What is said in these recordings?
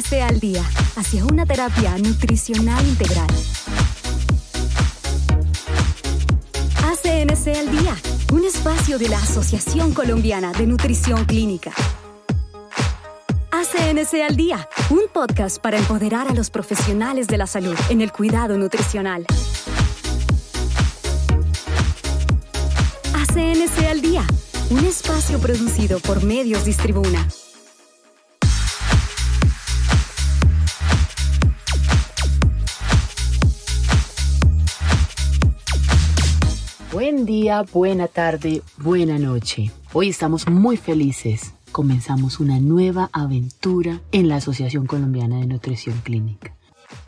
ACNC al día, hacia una terapia nutricional integral. ACNC al día, un espacio de la Asociación Colombiana de Nutrición Clínica. ACNC al día, un podcast para empoderar a los profesionales de la salud en el cuidado nutricional. ACNC al día, un espacio producido por Medios Distribuna. Buen día, buena tarde, buena noche. Hoy estamos muy felices. Comenzamos una nueva aventura en la Asociación Colombiana de Nutrición Clínica.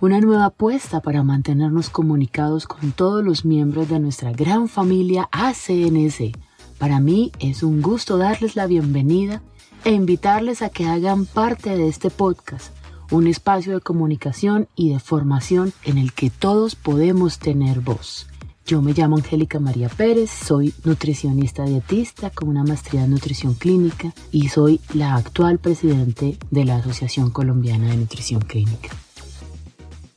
Una nueva apuesta para mantenernos comunicados con todos los miembros de nuestra gran familia ACNC. Para mí es un gusto darles la bienvenida e invitarles a que hagan parte de este podcast, un espacio de comunicación y de formación en el que todos podemos tener voz. Yo me llamo Angélica María Pérez, soy nutricionista dietista con una maestría en nutrición clínica y soy la actual presidente de la Asociación Colombiana de Nutrición Clínica.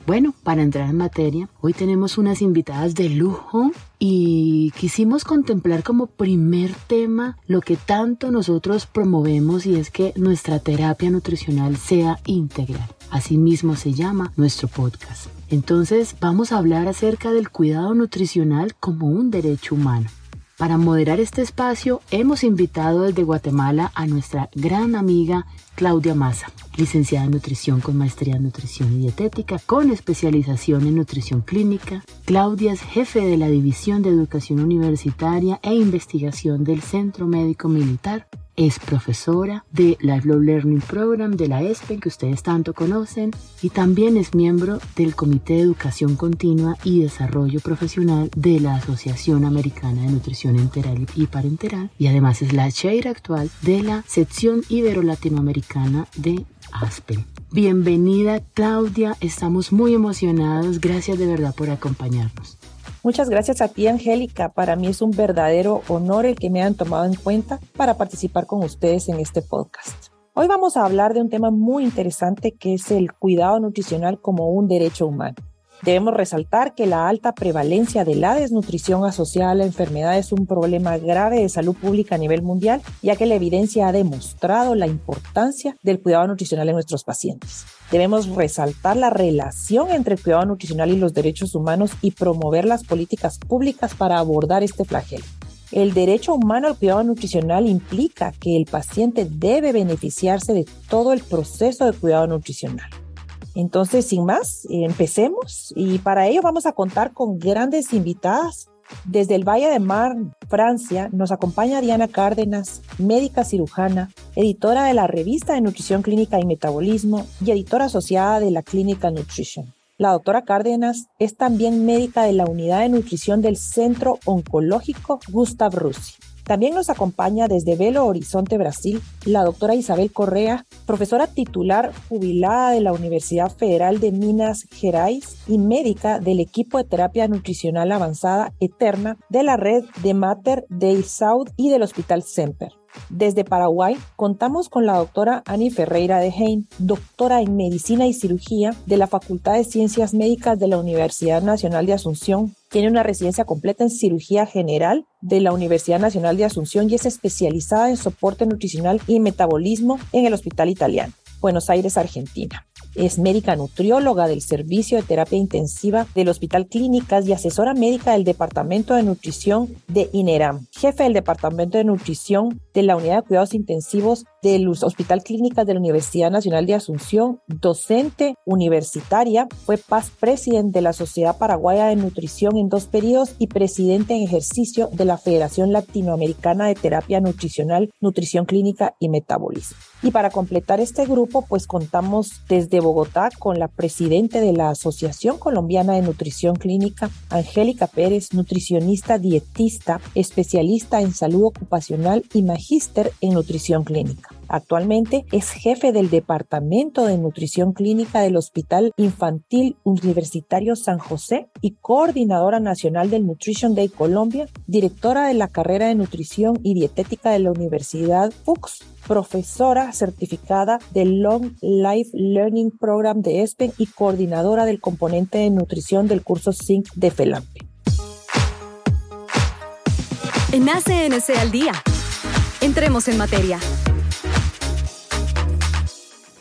Bueno, para entrar en materia, hoy tenemos unas invitadas de lujo y quisimos contemplar como primer tema lo que tanto nosotros promovemos y es que nuestra terapia nutricional sea integral. Asimismo se llama nuestro podcast. Entonces vamos a hablar acerca del cuidado nutricional como un derecho humano. Para moderar este espacio hemos invitado desde Guatemala a nuestra gran amiga Claudia Maza, licenciada en nutrición con maestría en nutrición y dietética, con especialización en nutrición clínica. Claudia es jefe de la División de Educación Universitaria e Investigación del Centro Médico Militar. Es profesora de Lifelong Learning Program de la ESPEN que ustedes tanto conocen y también es miembro del Comité de Educación Continua y Desarrollo Profesional de la Asociación Americana de Nutrición Enteral y Parenteral y además es la chair actual de la sección ibero-latinoamericana de Aspen. Bienvenida Claudia, estamos muy emocionados, gracias de verdad por acompañarnos. Muchas gracias a ti, Angélica. Para mí es un verdadero honor el que me hayan tomado en cuenta para participar con ustedes en este podcast. Hoy vamos a hablar de un tema muy interesante que es el cuidado nutricional como un derecho humano. Debemos resaltar que la alta prevalencia de la desnutrición asociada a la enfermedad es un problema grave de salud pública a nivel mundial, ya que la evidencia ha demostrado la importancia del cuidado nutricional en nuestros pacientes. Debemos resaltar la relación entre el cuidado nutricional y los derechos humanos y promover las políticas públicas para abordar este flagelo. El derecho humano al cuidado nutricional implica que el paciente debe beneficiarse de todo el proceso de cuidado nutricional. Entonces, sin más, empecemos y para ello vamos a contar con grandes invitadas. Desde el Valle de Marne, Francia, nos acompaña Diana Cárdenas, médica cirujana, editora de la revista de Nutrición Clínica y Metabolismo y editora asociada de la Clinical Nutrition. La doctora Cárdenas es también médica de la unidad de nutrición del Centro Oncológico Gustav Russi. También nos acompaña desde Belo Horizonte, Brasil, la doctora Isabel Correa, profesora titular jubilada de la Universidad Federal de Minas Gerais y médica del equipo de terapia nutricional avanzada eterna de la red de Mater Dei South y del Hospital Semper. Desde Paraguay contamos con la doctora Ani Ferreira de Heim, doctora en Medicina y Cirugía de la Facultad de Ciencias Médicas de la Universidad Nacional de Asunción. Tiene una residencia completa en cirugía general de la Universidad Nacional de Asunción y es especializada en soporte nutricional y metabolismo en el Hospital Italiano, Buenos Aires, Argentina. Es médica nutrióloga del Servicio de Terapia Intensiva del Hospital Clínicas y asesora médica del Departamento de Nutrición de INERAM, jefe del Departamento de Nutrición de la Unidad de Cuidados Intensivos del Hospital Clínicas de la Universidad Nacional de Asunción, docente universitaria, fue past president de la Sociedad Paraguaya de Nutrición en dos periodos y presidente en ejercicio de la Federación Latinoamericana de Terapia Nutricional, Nutrición Clínica y Metabolismo. Y para completar este grupo, pues contamos desde Bogotá con la presidente de la Asociación Colombiana de Nutrición Clínica, Angélica Pérez, nutricionista dietista, especialista en salud ocupacional y magíster en nutrición clínica. Actualmente es jefe del Departamento de Nutrición Clínica del Hospital Infantil Universitario San José y coordinadora nacional del Nutrition Day Colombia, directora de la carrera de Nutrición y Dietética de la Universidad FUX, profesora certificada del Long Life Learning Program de ESPEN y coordinadora del componente de nutrición del curso SYNC de FELAMPE. En ACNC al día. Entremos en materia.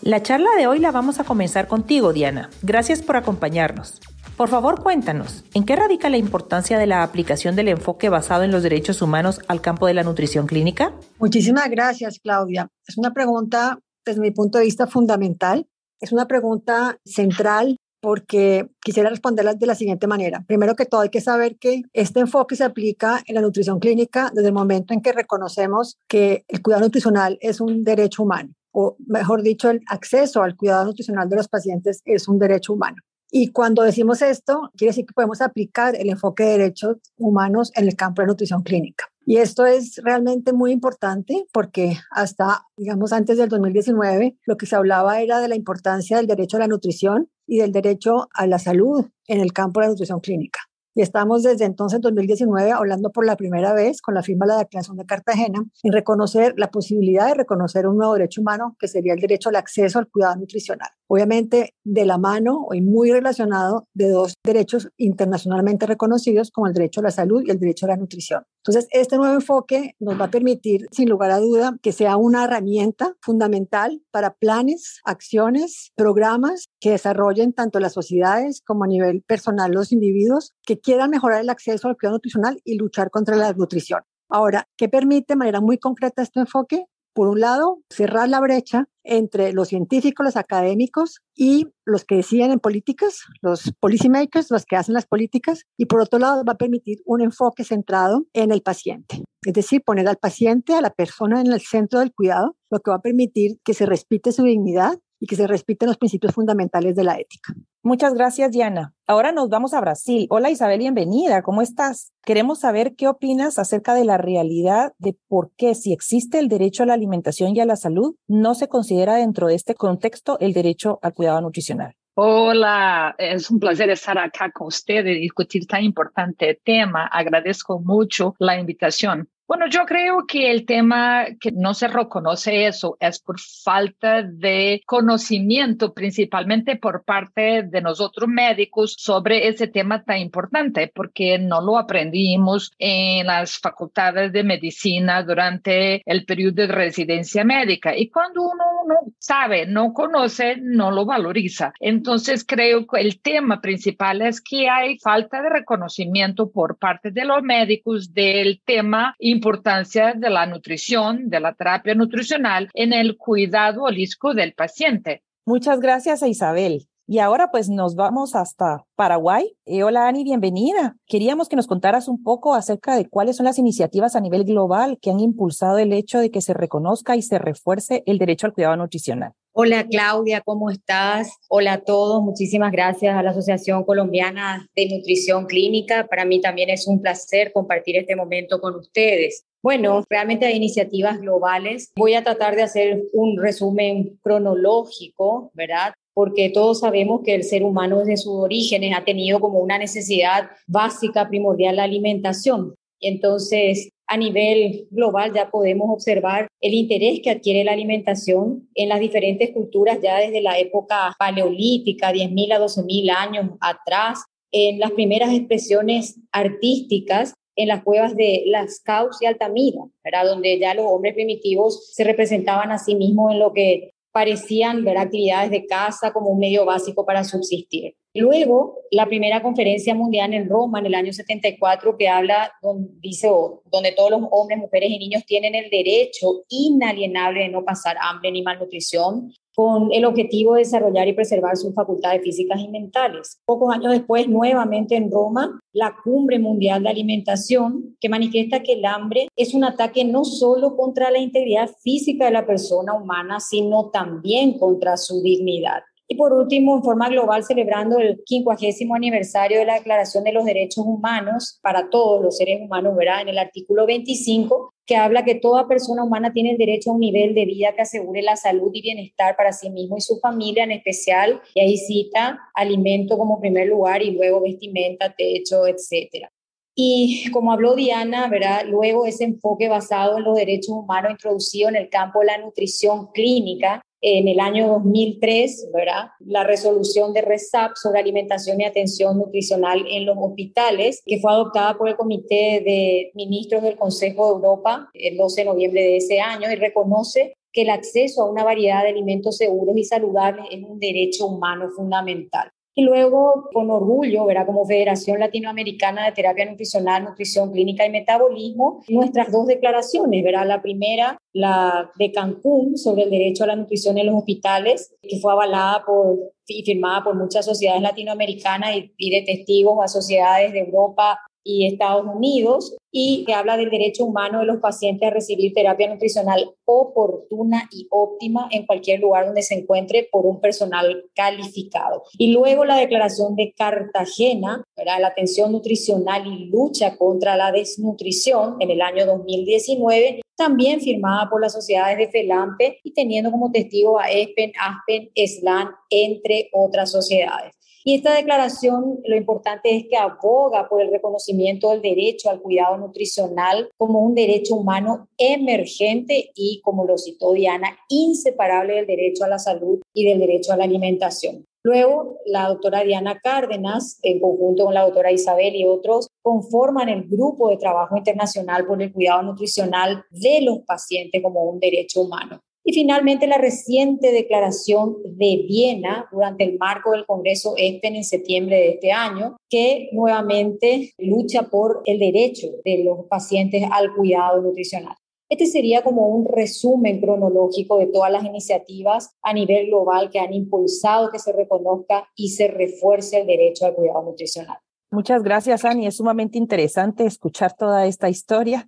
La charla de hoy la vamos a comenzar contigo, Diana. Gracias por acompañarnos. Por favor, cuéntanos, ¿en qué radica la importancia de la aplicación del enfoque basado en los derechos humanos al campo de la nutrición clínica? Muchísimas gracias, Claudia. Es una pregunta, desde mi punto de vista, fundamental. Es una pregunta central porque quisiera responderla de la siguiente manera. Primero que todo, hay que saber que este enfoque se aplica en la nutrición clínica desde el momento en que reconocemos que el cuidado nutricional es un derecho humano o mejor dicho, el acceso al cuidado nutricional de los pacientes es un derecho humano. Y cuando decimos esto, quiere decir que podemos aplicar el enfoque de derechos humanos en el campo de nutrición clínica. Y esto es realmente muy importante porque hasta, digamos, antes del 2019, lo que se hablaba era de la importancia del derecho a la nutrición y del derecho a la salud en el campo de la nutrición clínica. Y estamos desde entonces, 2019, hablando por la primera vez con la firma de la Declaración de Cartagena en reconocer la posibilidad de reconocer un nuevo derecho humano que sería el derecho al acceso al cuidado nutricional obviamente de la mano y muy relacionado de dos derechos internacionalmente reconocidos como el derecho a la salud y el derecho a la nutrición. Entonces, este nuevo enfoque nos va a permitir, sin lugar a duda, que sea una herramienta fundamental para planes, acciones, programas que desarrollen tanto las sociedades como a nivel personal los individuos que quieran mejorar el acceso al cuidado nutricional y luchar contra la desnutrición. Ahora, ¿qué permite de manera muy concreta este enfoque? Por un lado, cerrar la brecha entre los científicos, los académicos y los que deciden en políticas, los policymakers, los que hacen las políticas, y por otro lado va a permitir un enfoque centrado en el paciente, es decir, poner al paciente, a la persona en el centro del cuidado, lo que va a permitir que se respete su dignidad y que se respeten los principios fundamentales de la ética. Muchas gracias, Diana. Ahora nos vamos a Brasil. Hola, Isabel, bienvenida. ¿Cómo estás? Queremos saber qué opinas acerca de la realidad de por qué, si existe el derecho a la alimentación y a la salud, no se considera dentro de este contexto el derecho al cuidado nutricional. Hola, es un placer estar acá con ustedes y discutir tan importante tema. Agradezco mucho la invitación. Bueno, yo creo que el tema que no se reconoce eso es por falta de conocimiento, principalmente por parte de nosotros médicos, sobre ese tema tan importante, porque no lo aprendimos en las facultades de medicina durante el periodo de residencia médica. Y cuando uno no sabe, no conoce, no lo valoriza. Entonces, creo que el tema principal es que hay falta de reconocimiento por parte de los médicos del tema importancia de la nutrición, de la terapia nutricional en el cuidado holístico del paciente. Muchas gracias a Isabel. Y ahora pues nos vamos hasta Paraguay. Eh, hola Ani, bienvenida. Queríamos que nos contaras un poco acerca de cuáles son las iniciativas a nivel global que han impulsado el hecho de que se reconozca y se refuerce el derecho al cuidado nutricional. Hola Claudia, ¿cómo estás? Hola a todos, muchísimas gracias a la Asociación Colombiana de Nutrición Clínica. Para mí también es un placer compartir este momento con ustedes. Bueno, realmente hay iniciativas globales. Voy a tratar de hacer un resumen cronológico, ¿verdad? Porque todos sabemos que el ser humano desde sus orígenes ha tenido como una necesidad básica, primordial, la alimentación. Entonces, a nivel global ya podemos observar el interés que adquiere la alimentación en las diferentes culturas ya desde la época paleolítica, 10.000 a 12.000 años atrás, en las primeras expresiones artísticas en las cuevas de Las Caus y Altamira, ¿verdad? donde ya los hombres primitivos se representaban a sí mismos en lo que parecían ver actividades de caza como un medio básico para subsistir. Luego, la primera conferencia mundial en Roma en el año 74 que habla, donde, dice, donde todos los hombres, mujeres y niños tienen el derecho inalienable de no pasar hambre ni malnutrición, con el objetivo de desarrollar y preservar sus facultades físicas y mentales. Pocos años después, nuevamente en Roma, la Cumbre Mundial de Alimentación, que manifiesta que el hambre es un ataque no solo contra la integridad física de la persona humana, sino también contra su dignidad. Y por último, en forma global, celebrando el 50 aniversario de la Declaración de los Derechos Humanos para todos los seres humanos, ¿verdad? En el artículo 25, que habla que toda persona humana tiene el derecho a un nivel de vida que asegure la salud y bienestar para sí mismo y su familia en especial, y ahí cita alimento como primer lugar y luego vestimenta, techo, etcétera. Y como habló Diana, ¿verdad? luego ese enfoque basado en los derechos humanos introducido en el campo de la nutrición clínica en el año 2003, ¿verdad? La resolución de RESAP sobre alimentación y atención nutricional en los hospitales, que fue adoptada por el Comité de Ministros del Consejo de Europa el 12 de noviembre de ese año y reconoce que el acceso a una variedad de alimentos seguros y saludables es un derecho humano fundamental. Y luego, con orgullo, verá como Federación Latinoamericana de Terapia Nutricional, Nutrición Clínica y Metabolismo, nuestras dos declaraciones, verá la primera, la de Cancún sobre el derecho a la nutrición en los hospitales, que fue avalada por y firmada por muchas sociedades latinoamericanas y, y de testigos a sociedades de Europa, y Estados Unidos y que habla del derecho humano de los pacientes a recibir terapia nutricional oportuna y óptima en cualquier lugar donde se encuentre por un personal calificado. Y luego la declaración de Cartagena, para la atención nutricional y lucha contra la desnutrición en el año 2019, también firmada por las sociedades de FELAMPE y teniendo como testigo a ESPEN, ASPEN, SLAN, entre otras sociedades. Y esta declaración lo importante es que aboga por el reconocimiento del derecho al cuidado nutricional como un derecho humano emergente y, como lo citó Diana, inseparable del derecho a la salud y del derecho a la alimentación. Luego, la doctora Diana Cárdenas, en conjunto con la doctora Isabel y otros, conforman el grupo de trabajo internacional por el cuidado nutricional de los pacientes como un derecho humano. Y finalmente la reciente declaración de Viena durante el marco del Congreso ESPEN en septiembre de este año, que nuevamente lucha por el derecho de los pacientes al cuidado nutricional. Este sería como un resumen cronológico de todas las iniciativas a nivel global que han impulsado que se reconozca y se refuerce el derecho al cuidado nutricional. Muchas gracias, Ani. Es sumamente interesante escuchar toda esta historia.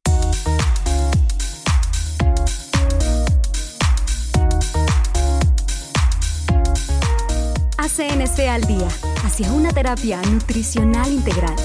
CNC al día, hacia una terapia nutricional integral.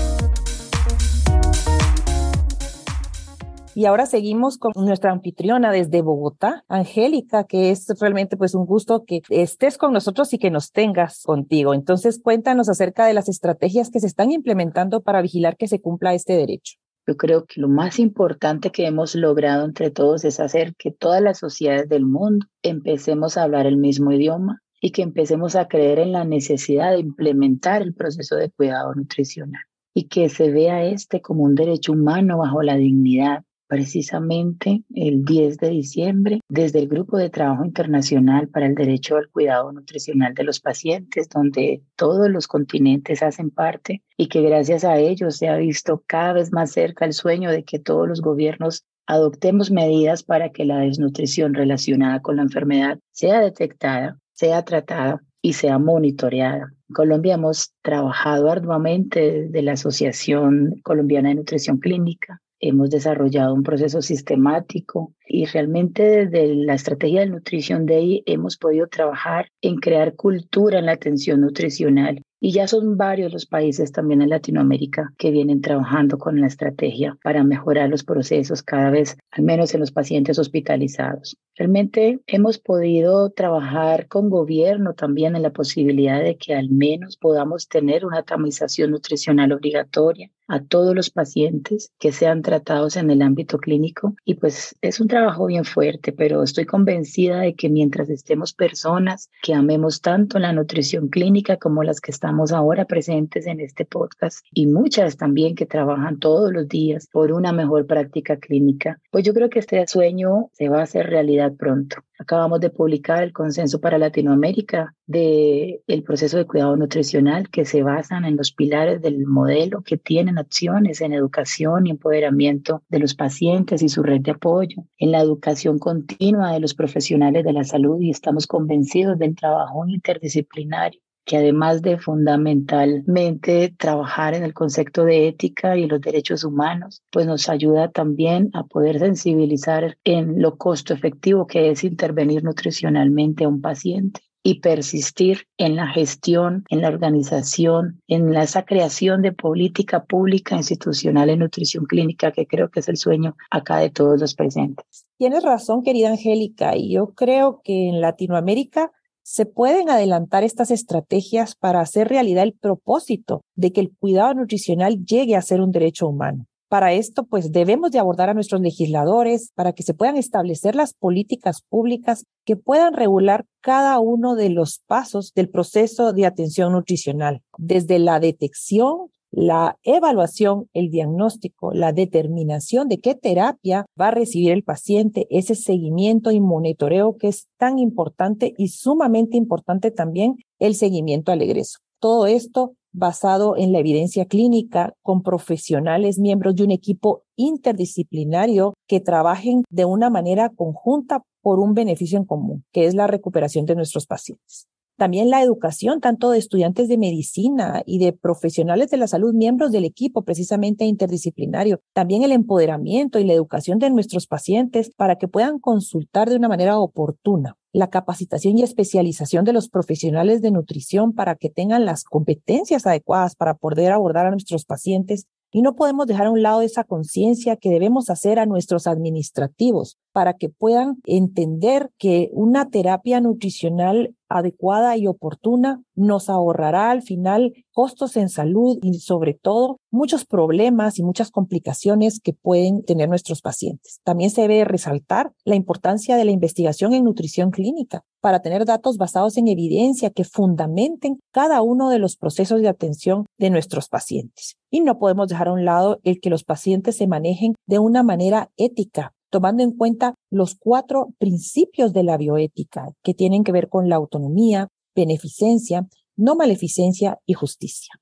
Y ahora seguimos con nuestra anfitriona desde Bogotá, Angélica, que es realmente pues un gusto que estés con nosotros y que nos tengas contigo. Entonces, cuéntanos acerca de las estrategias que se están implementando para vigilar que se cumpla este derecho. Yo creo que lo más importante que hemos logrado entre todos es hacer que todas las sociedades del mundo empecemos a hablar el mismo idioma, y que empecemos a creer en la necesidad de implementar el proceso de cuidado nutricional y que se vea este como un derecho humano bajo la dignidad. Precisamente el 10 de diciembre, desde el Grupo de Trabajo Internacional para el Derecho al Cuidado Nutricional de los Pacientes, donde todos los continentes hacen parte y que gracias a ellos se ha visto cada vez más cerca el sueño de que todos los gobiernos adoptemos medidas para que la desnutrición relacionada con la enfermedad sea detectada sea tratada y sea monitoreada. En Colombia hemos trabajado arduamente desde la Asociación Colombiana de Nutrición Clínica. Hemos desarrollado un proceso sistemático y realmente desde la estrategia de nutrición ahí hemos podido trabajar en crear cultura en la atención nutricional y ya son varios los países también en Latinoamérica que vienen trabajando con la estrategia para mejorar los procesos cada vez, al menos en los pacientes hospitalizados. Realmente hemos podido trabajar con gobierno también en la posibilidad de que al menos podamos tener una tamización nutricional obligatoria a todos los pacientes que sean tratados en el ámbito clínico. Y pues es un trabajo bien fuerte, pero estoy convencida de que mientras estemos personas que amemos tanto la nutrición clínica como las que están ahora presentes en este podcast y muchas también que trabajan todos los días por una mejor práctica clínica, pues yo creo que este sueño se va a hacer realidad pronto. Acabamos de publicar el consenso para Latinoamérica de el proceso de cuidado nutricional que se basan en los pilares del modelo que tienen acciones en educación y empoderamiento de los pacientes y su red de apoyo, en la educación continua de los profesionales de la salud y estamos convencidos del trabajo interdisciplinario que además de fundamentalmente trabajar en el concepto de ética y los derechos humanos, pues nos ayuda también a poder sensibilizar en lo costo efectivo que es intervenir nutricionalmente a un paciente. y persistir en la gestión, en la organización, en esa creación de política pública institucional en nutrición clínica, que creo que es el sueño acá de todos los presentes. Tienes razón, querida Angélica, y yo creo que en Latinoamérica se pueden adelantar estas estrategias para hacer realidad el propósito de que el cuidado nutricional llegue a ser un derecho humano. Para esto, pues debemos de abordar a nuestros legisladores para que se puedan establecer las políticas públicas que puedan regular cada uno de los pasos del proceso de atención nutricional, desde la detección, la evaluación, el diagnóstico, la determinación de qué terapia va a recibir el paciente, ese seguimiento y monitoreo que es tan importante y sumamente importante también el seguimiento al egreso. Todo esto basado en la evidencia clínica con profesionales miembros de un equipo interdisciplinario que trabajen de una manera conjunta por un beneficio en común, que es la recuperación de nuestros pacientes. También la educación, tanto de estudiantes de medicina y de profesionales de la salud, miembros del equipo precisamente interdisciplinario. También el empoderamiento y la educación de nuestros pacientes para que puedan consultar de una manera oportuna la capacitación y especialización de los profesionales de nutrición para que tengan las competencias adecuadas para poder abordar a nuestros pacientes. Y no podemos dejar a un lado esa conciencia que debemos hacer a nuestros administrativos para que puedan entender que una terapia nutricional adecuada y oportuna nos ahorrará al final costos en salud y sobre todo muchos problemas y muchas complicaciones que pueden tener nuestros pacientes. También se debe resaltar la importancia de la investigación en nutrición clínica para tener datos basados en evidencia que fundamenten cada uno de los procesos de atención de nuestros pacientes. Y no podemos dejar a un lado el que los pacientes se manejen de una manera ética, tomando en cuenta los cuatro principios de la bioética que tienen que ver con la autonomía, beneficencia, no maleficencia y justicia.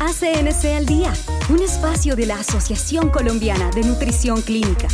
ACNC al día, un espacio de la Asociación Colombiana de Nutrición Clínica.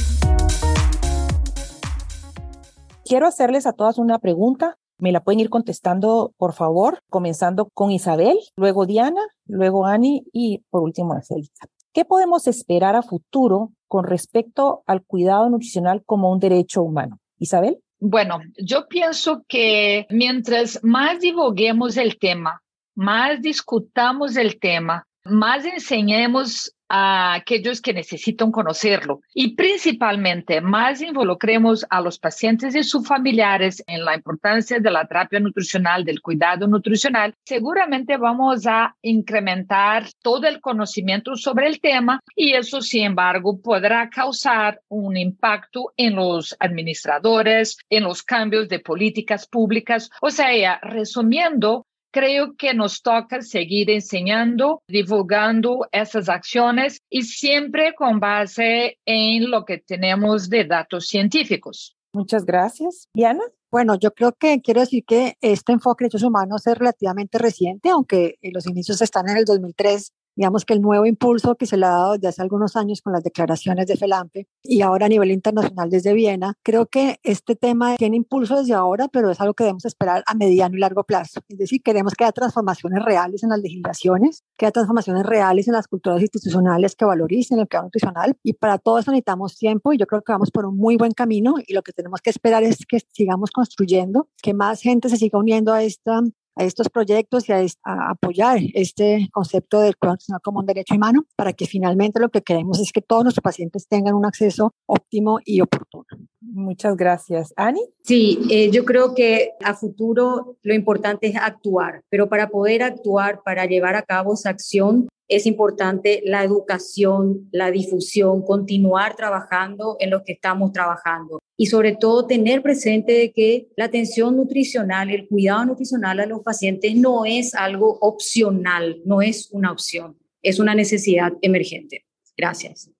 Quiero hacerles a todas una pregunta me la pueden ir contestando, por favor, comenzando con Isabel, luego Diana, luego Ani y por último Angélica. ¿Qué podemos esperar a futuro con respecto al cuidado nutricional como un derecho humano? Isabel. Bueno, yo pienso que mientras más divulguemos el tema, más discutamos el tema, más enseñemos a aquellos que necesitan conocerlo y principalmente más involucremos a los pacientes y sus familiares en la importancia de la terapia nutricional, del cuidado nutricional, seguramente vamos a incrementar todo el conocimiento sobre el tema y eso, sin embargo, podrá causar un impacto en los administradores, en los cambios de políticas públicas. O sea, resumiendo, creo que nos toca seguir enseñando, divulgando esas acciones y siempre con base en lo que tenemos de datos científicos. Muchas gracias. Diana. Bueno, yo creo que quiero decir que este enfoque de derechos humanos es relativamente reciente, aunque los inicios están en el 2003 digamos que el nuevo impulso que se le ha dado desde hace algunos años con las declaraciones de FELAMPE y ahora a nivel internacional desde Viena, creo que este tema tiene impulso desde ahora, pero es algo que debemos esperar a mediano y largo plazo. Es decir, queremos que haya transformaciones reales en las legislaciones, que haya transformaciones reales en las culturas institucionales que valoricen el cuidado nutricional y para todo eso necesitamos tiempo y yo creo que vamos por un muy buen camino y lo que tenemos que esperar es que sigamos construyendo, que más gente se siga uniendo a esta a estos proyectos y a, apoyar este concepto del cuidado como un derecho humano para que finalmente lo que queremos es que todos nuestros pacientes tengan un acceso óptimo y oportuno. Muchas gracias. Ani. Sí, eh, yo creo que a futuro lo importante es actuar, pero para poder actuar, para llevar a cabo esa acción, es importante la educación, la difusión, continuar trabajando en lo que estamos trabajando y sobre todo tener presente de que la atención nutricional, el cuidado nutricional a los pacientes no es algo opcional, no es una opción, es una necesidad emergente. Gracias.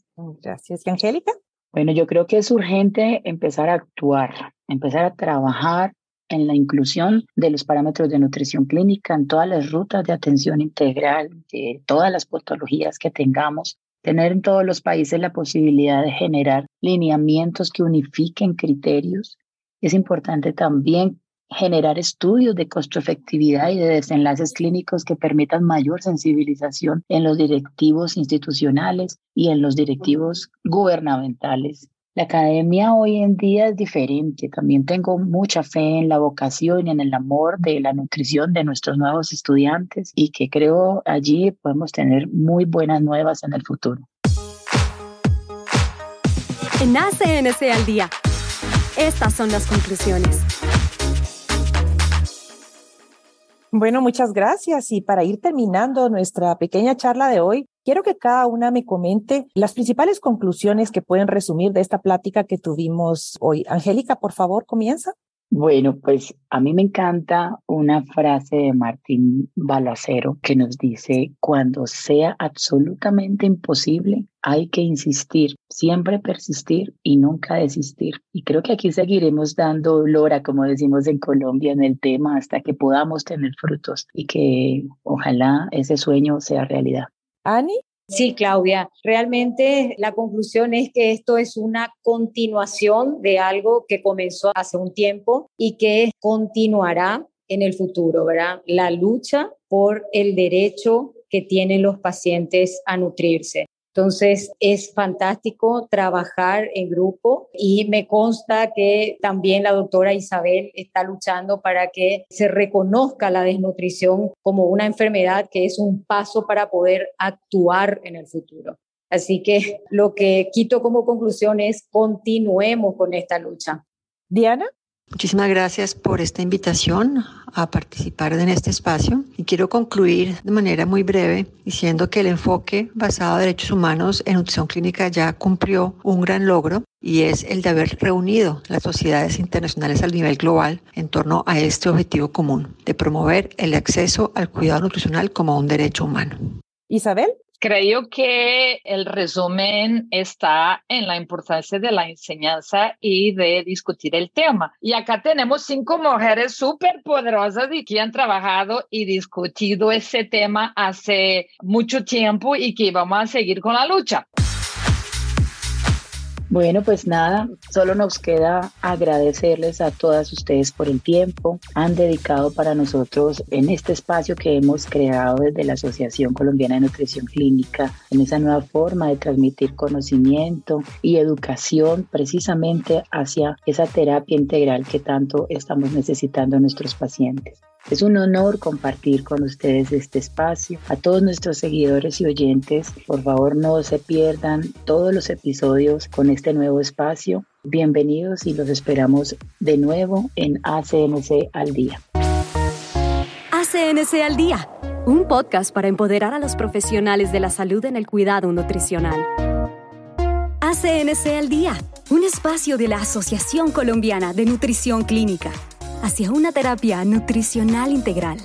Gracias. ¿Y Angélica? Bueno, yo creo que es urgente empezar a actuar, empezar a trabajar en la inclusión de los parámetros de nutrición clínica en todas las rutas de atención integral, de todas las patologías que tengamos, tener en todos los países la posibilidad de generar lineamientos que unifiquen criterios. Es importante también generar estudios de costo-efectividad y de desenlaces clínicos que permitan mayor sensibilización en los directivos institucionales y en los directivos gubernamentales. La academia hoy en día es diferente. También tengo mucha fe en la vocación y en el amor de la nutrición de nuestros nuevos estudiantes y que creo allí podemos tener muy buenas nuevas en el futuro. En ACNC al día. Estas son las conclusiones. Bueno, muchas gracias. Y para ir terminando nuestra pequeña charla de hoy, quiero que cada una me comente las principales conclusiones que pueden resumir de esta plática que tuvimos hoy. Angélica, por favor, comienza. Bueno, pues a mí me encanta una frase de Martín Balacero que nos dice, cuando sea absolutamente imposible, hay que insistir, siempre persistir y nunca desistir. Y creo que aquí seguiremos dando lora, como decimos en Colombia, en el tema hasta que podamos tener frutos y que ojalá ese sueño sea realidad. Ani. Sí, Claudia, realmente la conclusión es que esto es una continuación de algo que comenzó hace un tiempo y que continuará en el futuro, ¿verdad? La lucha por el derecho que tienen los pacientes a nutrirse. Entonces es fantástico trabajar en grupo y me consta que también la doctora Isabel está luchando para que se reconozca la desnutrición como una enfermedad que es un paso para poder actuar en el futuro. Así que lo que quito como conclusión es continuemos con esta lucha. Diana. Muchísimas gracias por esta invitación a participar en este espacio y quiero concluir de manera muy breve diciendo que el enfoque basado en derechos humanos en nutrición clínica ya cumplió un gran logro y es el de haber reunido las sociedades internacionales a nivel global en torno a este objetivo común de promover el acceso al cuidado nutricional como un derecho humano. Isabel. Creo que el resumen está en la importancia de la enseñanza y de discutir el tema. Y acá tenemos cinco mujeres súper poderosas y que han trabajado y discutido ese tema hace mucho tiempo y que vamos a seguir con la lucha. Bueno, pues nada, solo nos queda agradecerles a todas ustedes por el tiempo. Han dedicado para nosotros en este espacio que hemos creado desde la Asociación Colombiana de Nutrición Clínica, en esa nueva forma de transmitir conocimiento y educación precisamente hacia esa terapia integral que tanto estamos necesitando nuestros pacientes. Es un honor compartir con ustedes este espacio. A todos nuestros seguidores y oyentes, por favor no se pierdan todos los episodios con este nuevo espacio. Bienvenidos y los esperamos de nuevo en ACNC al día. ACNC al día, un podcast para empoderar a los profesionales de la salud en el cuidado nutricional. ACNC al día, un espacio de la Asociación Colombiana de Nutrición Clínica hacia una terapia nutricional integral.